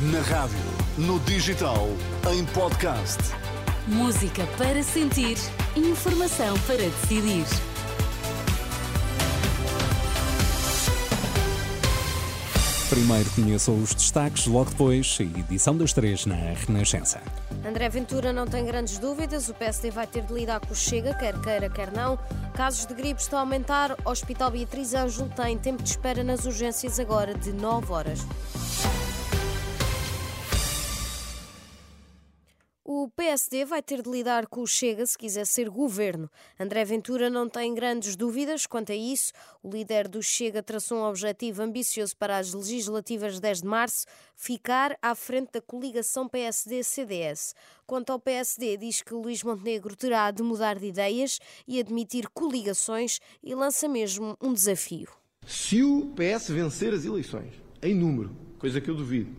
Na rádio, no digital, em podcast. Música para sentir, informação para decidir. Primeiro conheça os destaques, logo depois, a edição das três na Renascença. André Ventura não tem grandes dúvidas, o PSD vai ter de lidar com o Chega, quer queira, quer não. Casos de gripe estão a aumentar, o Hospital Beatriz Ângelo tem tempo de espera nas urgências agora de 9 horas. PSD vai ter de lidar com o Chega se quiser ser governo. André Ventura não tem grandes dúvidas quanto a isso. O líder do Chega traçou um objetivo ambicioso para as legislativas de 10 de março, ficar à frente da coligação PSD-CDS. Quanto ao PSD, diz que Luís Montenegro terá de mudar de ideias e admitir coligações e lança mesmo um desafio. Se o PS vencer as eleições, em número, coisa que eu duvido,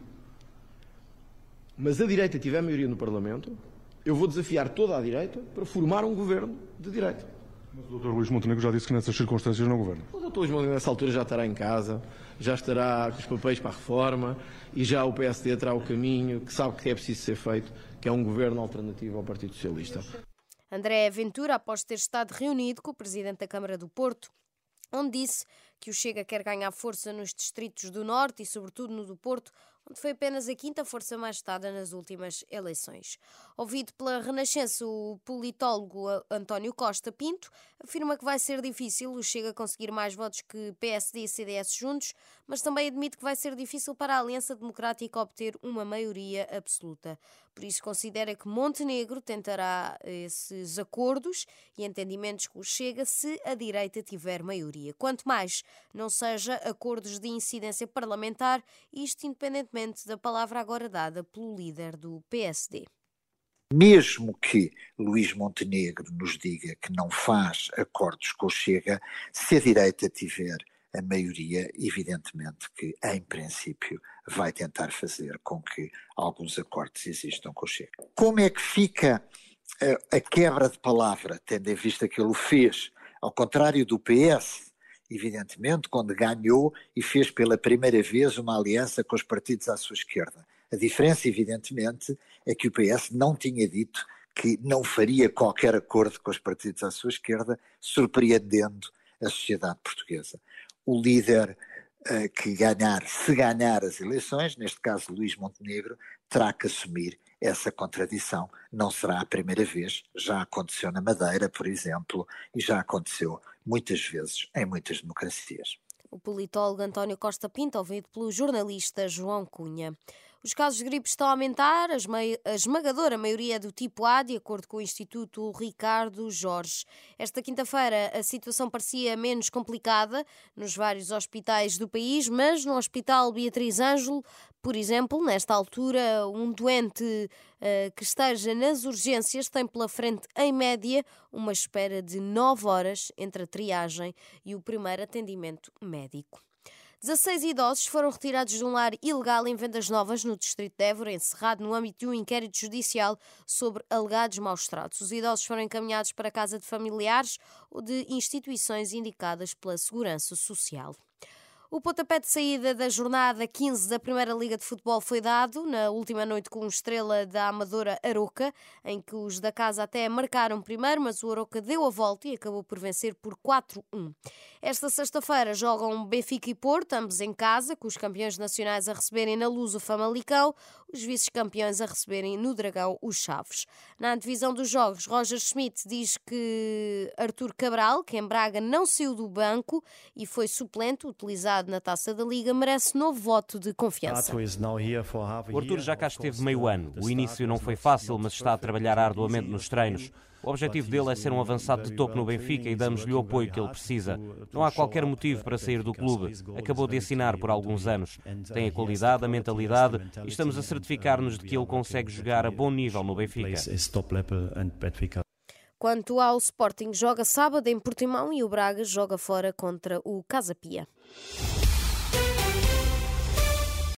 mas a direita tiver maioria no Parlamento, eu vou desafiar toda a direita para formar um governo de direita. Mas o Dr. Luís Montenegro já disse que nessas circunstâncias não governa. O Dr. Luís Montenegro nessa altura já estará em casa, já estará com os papéis para a reforma e já o PSD terá o caminho que sabe que é preciso ser feito, que é um governo alternativo ao Partido Socialista. André Ventura, após ter estado reunido com o Presidente da Câmara do Porto, onde disse que o Chega quer ganhar força nos distritos do Norte e, sobretudo, no do Porto, foi apenas a quinta força mais estada nas últimas eleições. Ouvido pela Renascença, o politólogo António Costa Pinto afirma que vai ser difícil o Chega conseguir mais votos que PSD e CDS juntos, mas também admite que vai ser difícil para a Aliança Democrática obter uma maioria absoluta. Por isso, considera que Montenegro tentará esses acordos e entendimentos com o Chega se a direita tiver maioria. Quanto mais não seja acordos de incidência parlamentar, isto independentemente da palavra agora dada pelo líder do PSD. Mesmo que Luís Montenegro nos diga que não faz acordos com o Chega, se a direita tiver a maioria, evidentemente que, em princípio, vai tentar fazer com que alguns acordos existam com o Chega. Como é que fica a, eh, a quebra de palavra, tendo em vista que ele o fez, ao contrário do PS, evidentemente, quando ganhou e fez pela primeira vez uma aliança com os partidos à sua esquerda. A diferença, evidentemente, é que o PS não tinha dito que não faria qualquer acordo com os partidos à sua esquerda, surpreendendo a sociedade portuguesa. O líder uh, que ganhar, se ganhar as eleições, neste caso Luís Montenegro, terá que assumir essa contradição. Não será a primeira vez, já aconteceu na Madeira, por exemplo, e já aconteceu muitas vezes em muitas democracias. O politólogo António Costa Pinto, ouvido pelo jornalista João Cunha. Os casos de gripe estão a aumentar, a esmagadora maioria é do tipo A, de acordo com o Instituto Ricardo Jorge. Esta quinta-feira a situação parecia menos complicada nos vários hospitais do país, mas no Hospital Beatriz Ângelo, por exemplo, nesta altura, um doente uh, que esteja nas urgências tem pela frente, em média, uma espera de 9 horas entre a triagem e o primeiro atendimento médico. 16 idosos foram retirados de um lar ilegal em Vendas Novas, no distrito de Évora, encerrado no âmbito de um inquérito judicial sobre alegados maus tratos. Os idosos foram encaminhados para a casa de familiares ou de instituições indicadas pela Segurança Social. O pontapé de saída da jornada 15 da Primeira Liga de Futebol foi dado na última noite com estrela da amadora Aroca, em que os da casa até marcaram primeiro, mas o Aroca deu a volta e acabou por vencer por 4-1. Esta sexta-feira jogam Benfica e Porto, ambos em casa, com os campeões nacionais a receberem na Luz o Famalicão, os vice-campeões a receberem no Dragão os Chaves. Na divisão dos jogos, Roger Schmidt diz que Artur Cabral, que em Braga não saiu do banco e foi suplente, utilizado na Taça da Liga, merece novo voto de confiança. O Arthur já cá esteve meio ano. O início não foi fácil, mas está a trabalhar arduamente nos treinos. O objetivo dele é ser um avançado de topo no Benfica e damos-lhe o apoio que ele precisa. Não há qualquer motivo para sair do clube. Acabou de assinar por alguns anos. Tem a qualidade, a mentalidade e estamos a certificar-nos de que ele consegue jogar a bom nível no Benfica. Quanto ao Sporting, joga sábado em Portimão e o Braga joga fora contra o Casa Pia.